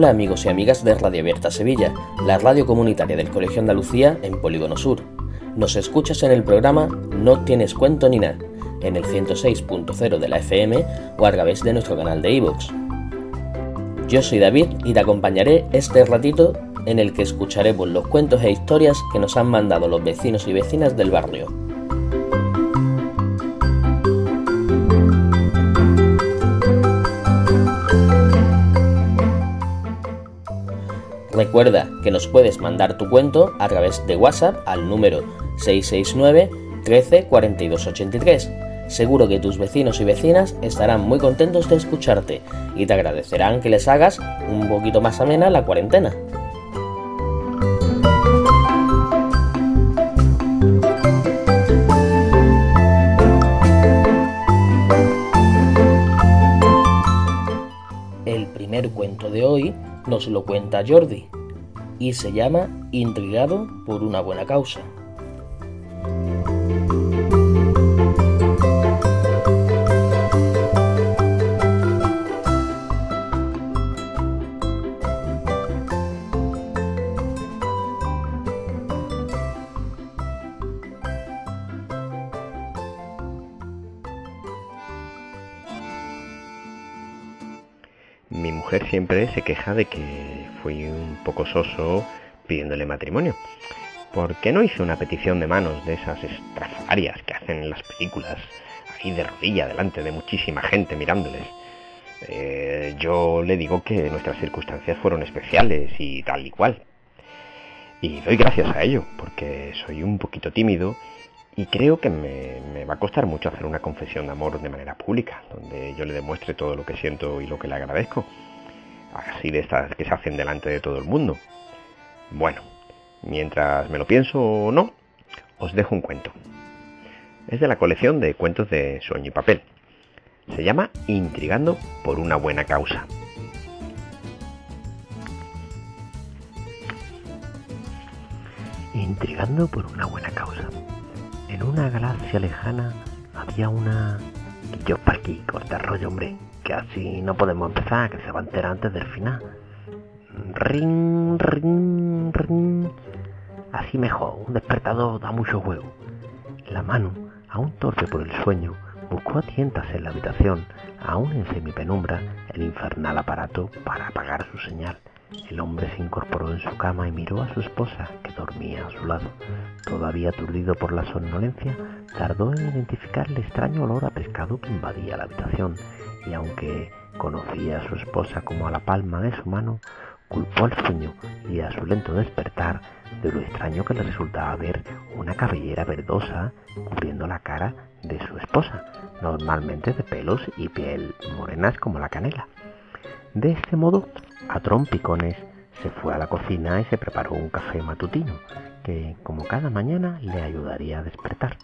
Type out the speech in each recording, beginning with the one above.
Hola amigos y amigas de Radio Abierta Sevilla, la radio comunitaria del Colegio Andalucía en Polígono Sur. Nos escuchas en el programa No tienes cuento ni nada, en el 106.0 de la FM o a través de nuestro canal de iVoox. Yo soy David y te acompañaré este ratito en el que escucharemos los cuentos e historias que nos han mandado los vecinos y vecinas del barrio. Recuerda que nos puedes mandar tu cuento a través de WhatsApp al número 669 13 42 83. Seguro que tus vecinos y vecinas estarán muy contentos de escucharte y te agradecerán que les hagas un poquito más amena la cuarentena. De hoy nos lo cuenta Jordi y se llama Intrigado por una buena causa. Mi mujer siempre se queja de que fui un poco soso pidiéndole matrimonio. ¿Por qué no hice una petición de manos de esas estrafalarias que hacen en las películas, ahí de rodilla delante de muchísima gente mirándoles? Eh, yo le digo que nuestras circunstancias fueron especiales y tal y cual. Y doy gracias a ello, porque soy un poquito tímido y creo que me, va a costar mucho hacer una confesión de amor de manera pública, donde yo le demuestre todo lo que siento y lo que le agradezco. Así de estas que se hacen delante de todo el mundo. Bueno, mientras me lo pienso o no, os dejo un cuento. Es de la colección de cuentos de sueño y papel. Se llama Intrigando por una buena causa. Intrigando por una buena causa. En una galaxia lejana había una... Yo para aquí, corta rollo, hombre. Que así no podemos empezar, que se va a enterar antes del final. Ring, ring, ring. Así mejor, un despertador da mucho juego. La mano, aún torpe por el sueño, buscó a tientas en la habitación, aún en semipenumbra, el infernal aparato para apagar su señal. El hombre se incorporó en su cama y miró a su esposa, que dormía a su lado. Todavía aturdido por la somnolencia, tardó en identificar el extraño olor a pescado que invadía la habitación, y aunque conocía a su esposa como a la palma de su mano, culpó al sueño y a su lento despertar de lo extraño que le resultaba ver una cabellera verdosa cubriendo la cara de su esposa, normalmente de pelos y piel morenas como la canela. De este modo, a trompicones se fue a la cocina y se preparó un café matutino, que como cada mañana le ayudaría a despertar,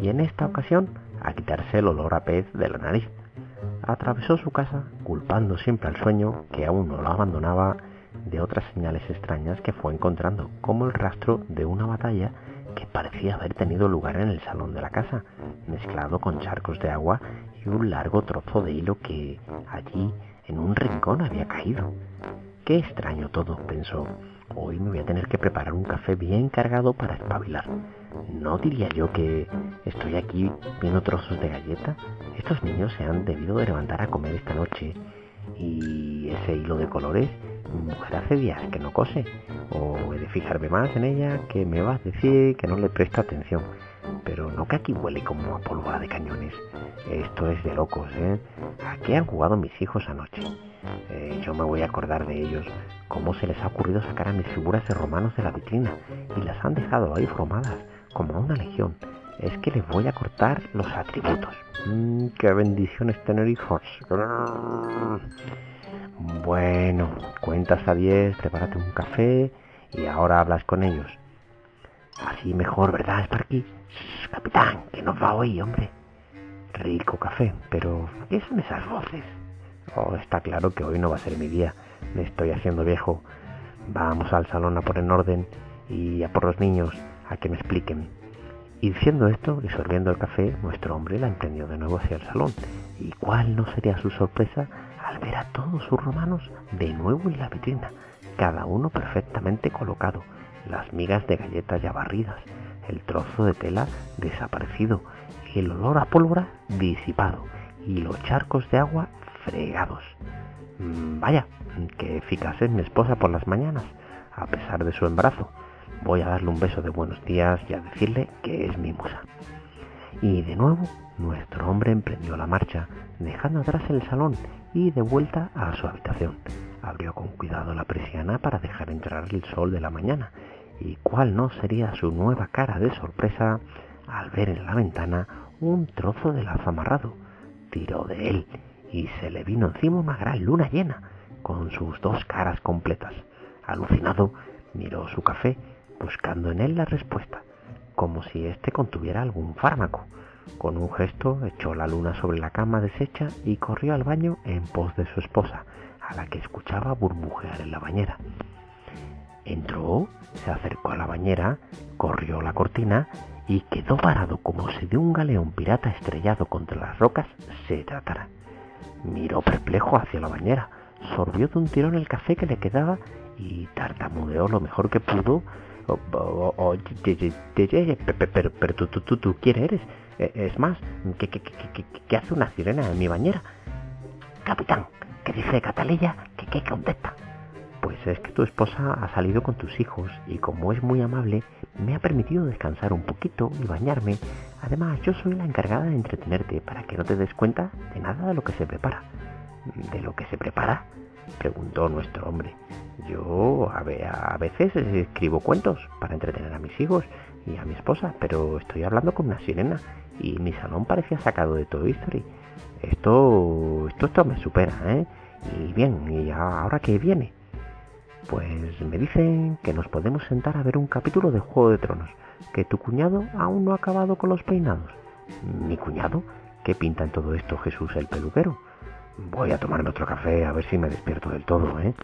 y en esta ocasión a quitarse el olor a pez de la nariz. Atravesó su casa culpando siempre al sueño, que aún no lo abandonaba, de otras señales extrañas que fue encontrando, como el rastro de una batalla que parecía haber tenido lugar en el salón de la casa, mezclado con charcos de agua y un largo trozo de hilo que allí en un rincón había caído. Qué extraño todo, pensó. Hoy me voy a tener que preparar un café bien cargado para espabilar. ¿No diría yo que estoy aquí viendo trozos de galleta? Estos niños se han debido de levantar a comer esta noche. Y ese hilo de colores, mujer hace días que no cose. O he de fijarme más en ella, que me va a decir que no le presta atención. Pero no que aquí huele como a pólvora de cañones. Esto es de locos, ¿eh? ¿A qué han jugado mis hijos anoche? Eh, yo me voy a acordar de ellos. ¿Cómo se les ha ocurrido sacar a mis figuras de romanos de la vitrina? Y las han dejado ahí formadas, como a una legión. Es que les voy a cortar los atributos. Mm, ¡Qué bendición es tener hijos! Bueno, cuentas a 10, prepárate un café y ahora hablas con ellos. Así mejor, ¿verdad, Sparky? capitán, que nos va hoy, hombre. Rico café, pero ¿qué son esas voces? Oh, está claro que hoy no va a ser mi día. Me estoy haciendo viejo. Vamos al salón a poner orden y a por los niños, a que me expliquen. Y diciendo esto y sorbiendo el café, nuestro hombre la emprendió de nuevo hacia el salón. ¿Y cuál no sería su sorpresa al ver a todos sus romanos de nuevo en la vitrina, cada uno perfectamente colocado, las migas de galletas ya barridas, el trozo de tela desaparecido, el olor a pólvora disipado y los charcos de agua fregados. Mm, vaya, qué eficaz es mi esposa por las mañanas, a pesar de su embarazo. Voy a darle un beso de buenos días y a decirle que es mi musa. Y de nuevo, nuestro hombre emprendió la marcha, dejando atrás el salón y de vuelta a su habitación. Abrió con cuidado la persiana para dejar entrar el sol de la mañana. Y cuál no sería su nueva cara de sorpresa al ver en la ventana un trozo de lazo amarrado. Tiró de él y se le vino encima una gran luna llena, con sus dos caras completas. Alucinado, miró su café, buscando en él la respuesta, como si éste contuviera algún fármaco. Con un gesto echó la luna sobre la cama deshecha y corrió al baño en pos de su esposa, a la que escuchaba burbujear en la bañera. Entró, se acercó a la bañera, corrió la cortina y quedó parado como si de un galeón pirata estrellado contra las rocas se tratara. Miró perplejo hacia la bañera, sorbió de un tirón el café que le quedaba y tartamudeó lo mejor que pudo. Pero, tú, ¿quién eres? Es más, ¿qué, qué, qué, qué hace una sirena en mi bañera? Capitán, ¿qué dice Catalilla? ¿Qué, qué contesta? Pues es que tu esposa ha salido con tus hijos y como es muy amable, me ha permitido descansar un poquito y bañarme. Además, yo soy la encargada de entretenerte para que no te des cuenta de nada de lo que se prepara. ¿De lo que se prepara? preguntó nuestro hombre. Yo a, a veces escribo cuentos para entretener a mis hijos y a mi esposa, pero estoy hablando con una sirena y mi salón parecía sacado de Toy Story. Esto, esto, esto me supera, ¿eh? Y bien, ¿y ahora qué viene? Pues me dicen que nos podemos sentar a ver un capítulo de Juego de Tronos, que tu cuñado aún no ha acabado con los peinados. ¿Mi cuñado? ¿Qué pinta en todo esto Jesús el peluquero? Voy a tomarme otro café a ver si me despierto del todo, ¿eh?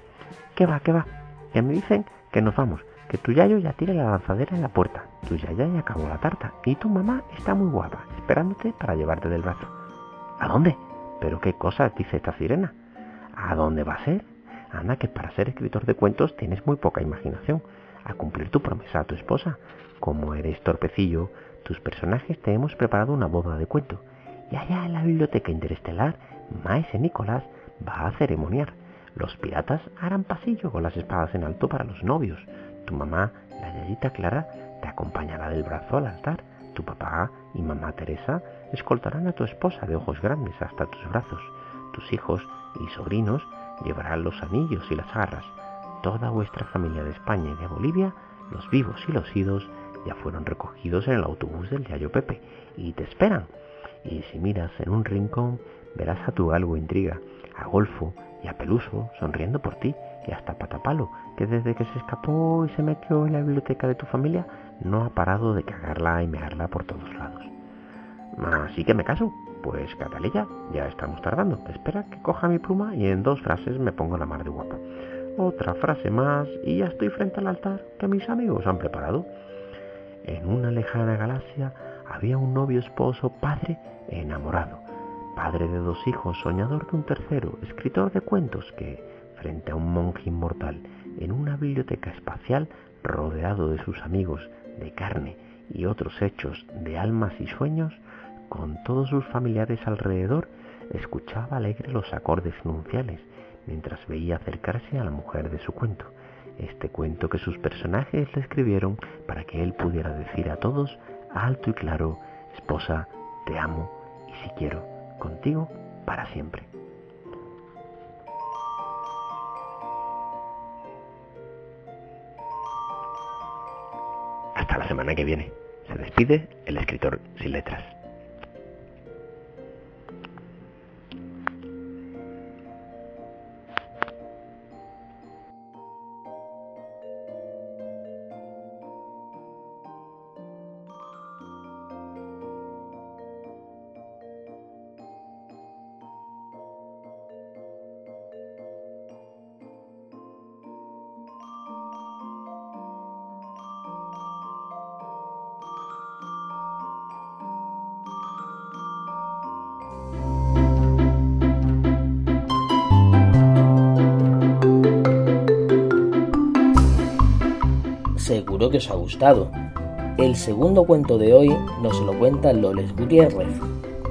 ¿Qué va, qué va? Ya me dicen que nos vamos, que tu yayo ya tira la lanzadera en la puerta, tu yaya ya acabó la tarta y tu mamá está muy guapa, esperándote para llevarte del brazo. ¿A dónde? ¿Pero qué cosa dice esta sirena? ¿A dónde va a ser? Anda, que para ser escritor de cuentos tienes muy poca imaginación. A cumplir tu promesa a tu esposa. Como eres torpecillo, tus personajes te hemos preparado una boda de cuento. Y allá en la biblioteca interestelar, Maese Nicolás va a ceremoniar. Los piratas harán pasillo con las espadas en alto para los novios. Tu mamá, la yayita Clara, te acompañará del brazo al altar. Tu papá y mamá Teresa escoltarán a tu esposa de ojos grandes hasta tus brazos. Tus hijos y sobrinos llevarán los anillos y las garras. Toda vuestra familia de España y de Bolivia, los vivos y los idos, ya fueron recogidos en el autobús del Yayo Pepe y te esperan. Y si miras en un rincón, verás a tu algo intriga, a Golfo y a Peluso sonriendo por ti, y hasta Patapalo, que desde que se escapó y se metió en la biblioteca de tu familia, no ha parado de cagarla y mearla por todos lados. Así que me caso. Pues Catalilla, ya estamos tardando. Espera que coja mi pluma y en dos frases me pongo la mar de guapa. Otra frase más y ya estoy frente al altar que mis amigos han preparado. En una lejana galaxia había un novio esposo, padre enamorado, padre de dos hijos, soñador de un tercero, escritor de cuentos que, frente a un monje inmortal, en una biblioteca espacial, rodeado de sus amigos de carne y otros hechos de almas y sueños, con todos sus familiares alrededor, escuchaba alegre los acordes nunciales mientras veía acercarse a la mujer de su cuento. Este cuento que sus personajes le escribieron para que él pudiera decir a todos, alto y claro, esposa, te amo y si quiero, contigo para siempre. Hasta la semana que viene. Se despide el escritor sin letras. Que os ha gustado. El segundo cuento de hoy nos lo cuenta Loles Gutiérrez.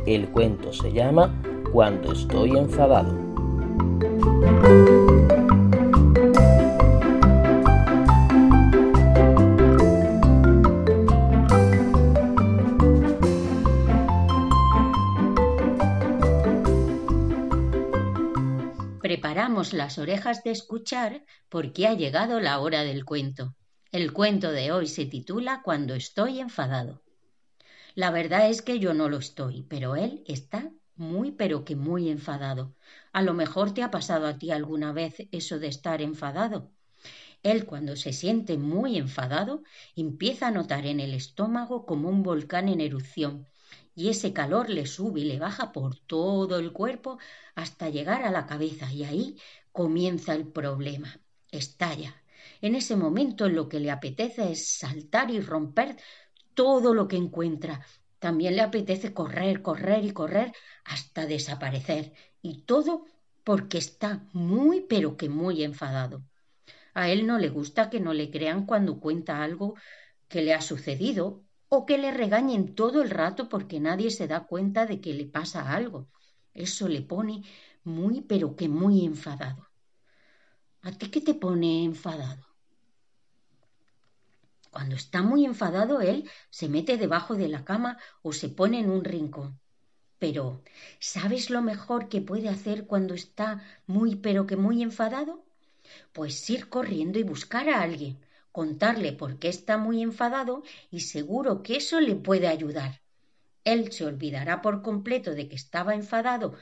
El cuento se llama Cuando estoy enfadado. Preparamos las orejas de escuchar porque ha llegado la hora del cuento. El cuento de hoy se titula Cuando estoy enfadado. La verdad es que yo no lo estoy, pero él está muy pero que muy enfadado. A lo mejor te ha pasado a ti alguna vez eso de estar enfadado. Él cuando se siente muy enfadado empieza a notar en el estómago como un volcán en erupción y ese calor le sube y le baja por todo el cuerpo hasta llegar a la cabeza y ahí comienza el problema. Estalla. En ese momento lo que le apetece es saltar y romper todo lo que encuentra. También le apetece correr, correr y correr hasta desaparecer. Y todo porque está muy pero que muy enfadado. A él no le gusta que no le crean cuando cuenta algo que le ha sucedido o que le regañen todo el rato porque nadie se da cuenta de que le pasa algo. Eso le pone muy pero que muy enfadado. ¿A ti qué te pone enfadado? Cuando está muy enfadado, él se mete debajo de la cama o se pone en un rincón. Pero, ¿sabes lo mejor que puede hacer cuando está muy pero que muy enfadado? Pues ir corriendo y buscar a alguien, contarle por qué está muy enfadado y seguro que eso le puede ayudar. Él se olvidará por completo de que estaba enfadado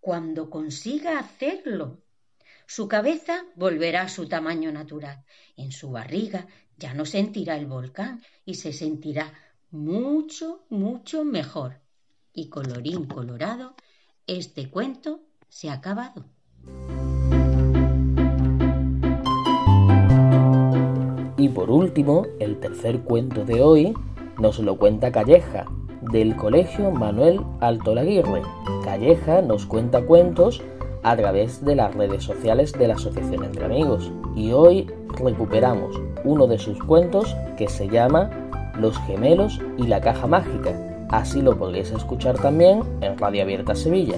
cuando consiga hacerlo. Su cabeza volverá a su tamaño natural. En su barriga ya no sentirá el volcán y se sentirá mucho, mucho mejor. Y colorín colorado, este cuento se ha acabado. Y por último, el tercer cuento de hoy nos lo cuenta Calleja, del Colegio Manuel Alto Laguirre. Calleja nos cuenta cuentos a través de las redes sociales de la Asociación Entre Amigos. Y hoy recuperamos uno de sus cuentos que se llama Los gemelos y la caja mágica. Así lo podréis escuchar también en Radio Abierta Sevilla.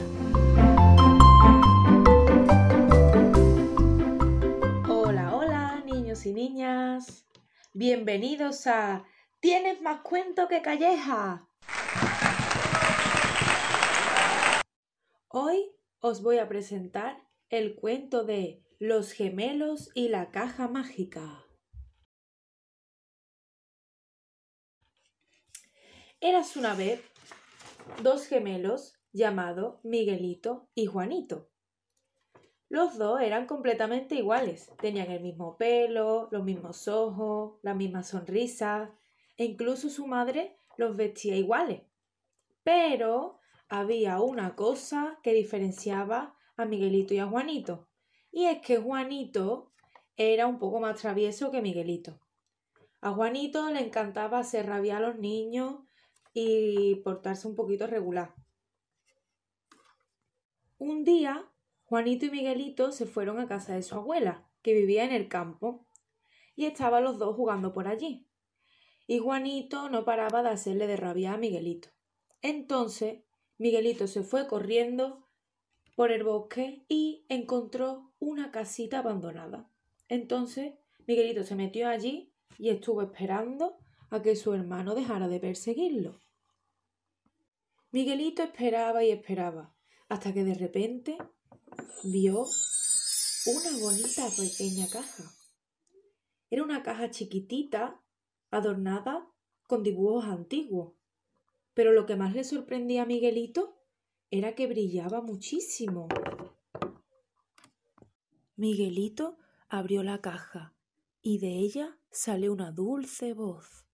Hola, hola, niños y niñas. Bienvenidos a ¿Tienes más cuento que calleja? Hoy os voy a presentar el cuento de Los gemelos y la caja mágica. Eras una vez dos gemelos llamados Miguelito y Juanito. Los dos eran completamente iguales, tenían el mismo pelo, los mismos ojos, la misma sonrisa, e incluso su madre los vestía iguales. Pero había una cosa que diferenciaba a Miguelito y a Juanito, y es que Juanito era un poco más travieso que Miguelito. A Juanito le encantaba hacer rabiar a los niños y portarse un poquito regular. Un día, Juanito y Miguelito se fueron a casa de su abuela, que vivía en el campo, y estaban los dos jugando por allí. Y Juanito no paraba de hacerle de rabia a Miguelito. Entonces, Miguelito se fue corriendo por el bosque y encontró una casita abandonada. Entonces, Miguelito se metió allí y estuvo esperando a que su hermano dejara de perseguirlo. Miguelito esperaba y esperaba, hasta que de repente vio una bonita pequeña caja. Era una caja chiquitita, adornada con dibujos antiguos. Pero lo que más le sorprendía a Miguelito era que brillaba muchísimo. Miguelito abrió la caja y de ella salió una dulce voz.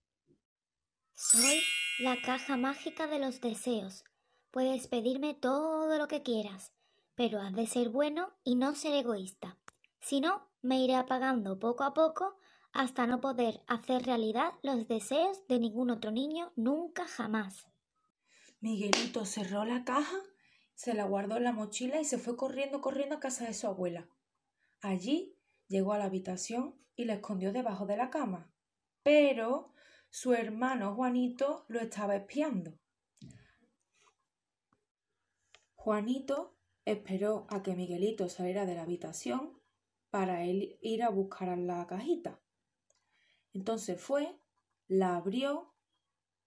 Soy la caja mágica de los deseos. Puedes pedirme todo lo que quieras, pero has de ser bueno y no ser egoísta. Si no, me iré apagando poco a poco hasta no poder hacer realidad los deseos de ningún otro niño nunca jamás. Miguelito cerró la caja, se la guardó en la mochila y se fue corriendo, corriendo a casa de su abuela. Allí llegó a la habitación y la escondió debajo de la cama. pero su hermano Juanito lo estaba espiando. Juanito esperó a que Miguelito saliera de la habitación para él ir a buscar la cajita. Entonces fue, la abrió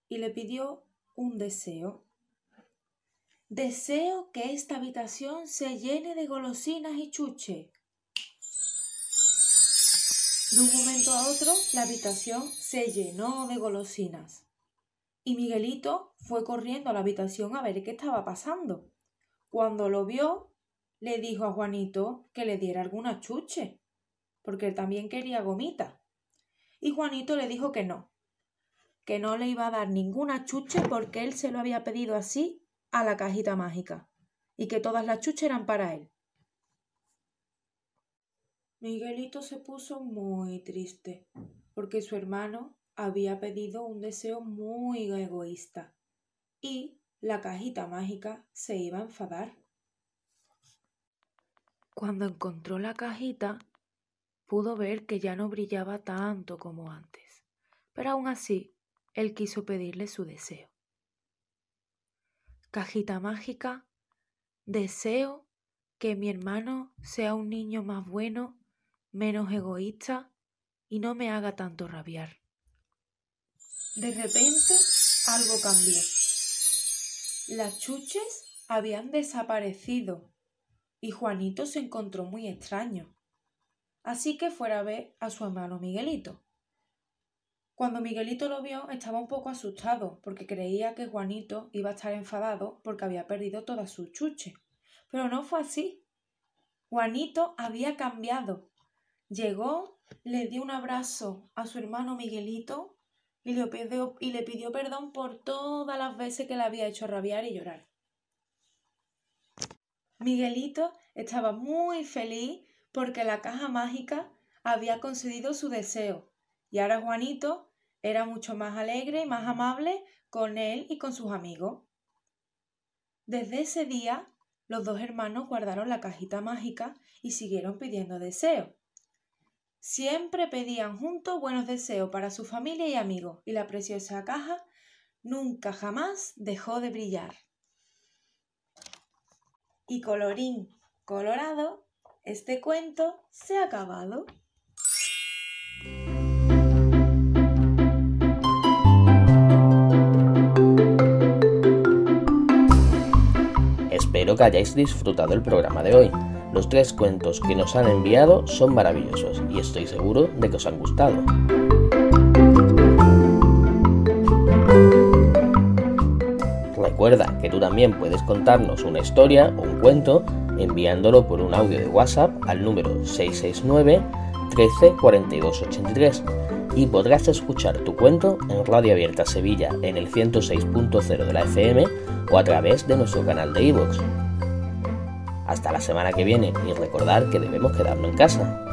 y le pidió un deseo. Deseo que esta habitación se llene de golosinas y chuche. De un momento a otro, la habitación se llenó de golosinas. Y Miguelito fue corriendo a la habitación a ver qué estaba pasando. Cuando lo vio, le dijo a Juanito que le diera alguna chuche, porque él también quería gomita. Y Juanito le dijo que no, que no le iba a dar ninguna chuche porque él se lo había pedido así a la cajita mágica, y que todas las chuches eran para él. Miguelito se puso muy triste, porque su hermano había pedido un deseo muy egoísta, y la cajita mágica se iba a enfadar. Cuando encontró la cajita, pudo ver que ya no brillaba tanto como antes, pero aún así él quiso pedirle su deseo. Cajita mágica, deseo que mi hermano sea un niño más bueno, menos egoísta y no me haga tanto rabiar. De repente algo cambió. Las chuches habían desaparecido y Juanito se encontró muy extraño. Así que fuera a ver a su hermano Miguelito. Cuando Miguelito lo vio estaba un poco asustado porque creía que Juanito iba a estar enfadado porque había perdido todas sus chuches. Pero no fue así. Juanito había cambiado. Llegó, le dio un abrazo a su hermano Miguelito le y le pidió perdón por todas las veces que le había hecho rabiar y llorar. Miguelito estaba muy feliz porque la caja mágica había concedido su deseo y ahora Juanito era mucho más alegre y más amable con él y con sus amigos. Desde ese día, los dos hermanos guardaron la cajita mágica y siguieron pidiendo deseos. Siempre pedían juntos buenos deseos para su familia y amigos, y la preciosa caja nunca jamás dejó de brillar. Y colorín colorado, este cuento se ha acabado. Espero que hayáis disfrutado el programa de hoy. Los tres cuentos que nos han enviado son maravillosos y estoy seguro de que os han gustado. Recuerda que tú también puedes contarnos una historia o un cuento enviándolo por un audio de WhatsApp al número 669 13 42 83 y podrás escuchar tu cuento en Radio Abierta Sevilla en el 106.0 de la FM o a través de nuestro canal de iVoox. Hasta la semana que viene y recordar que debemos quedarnos en casa.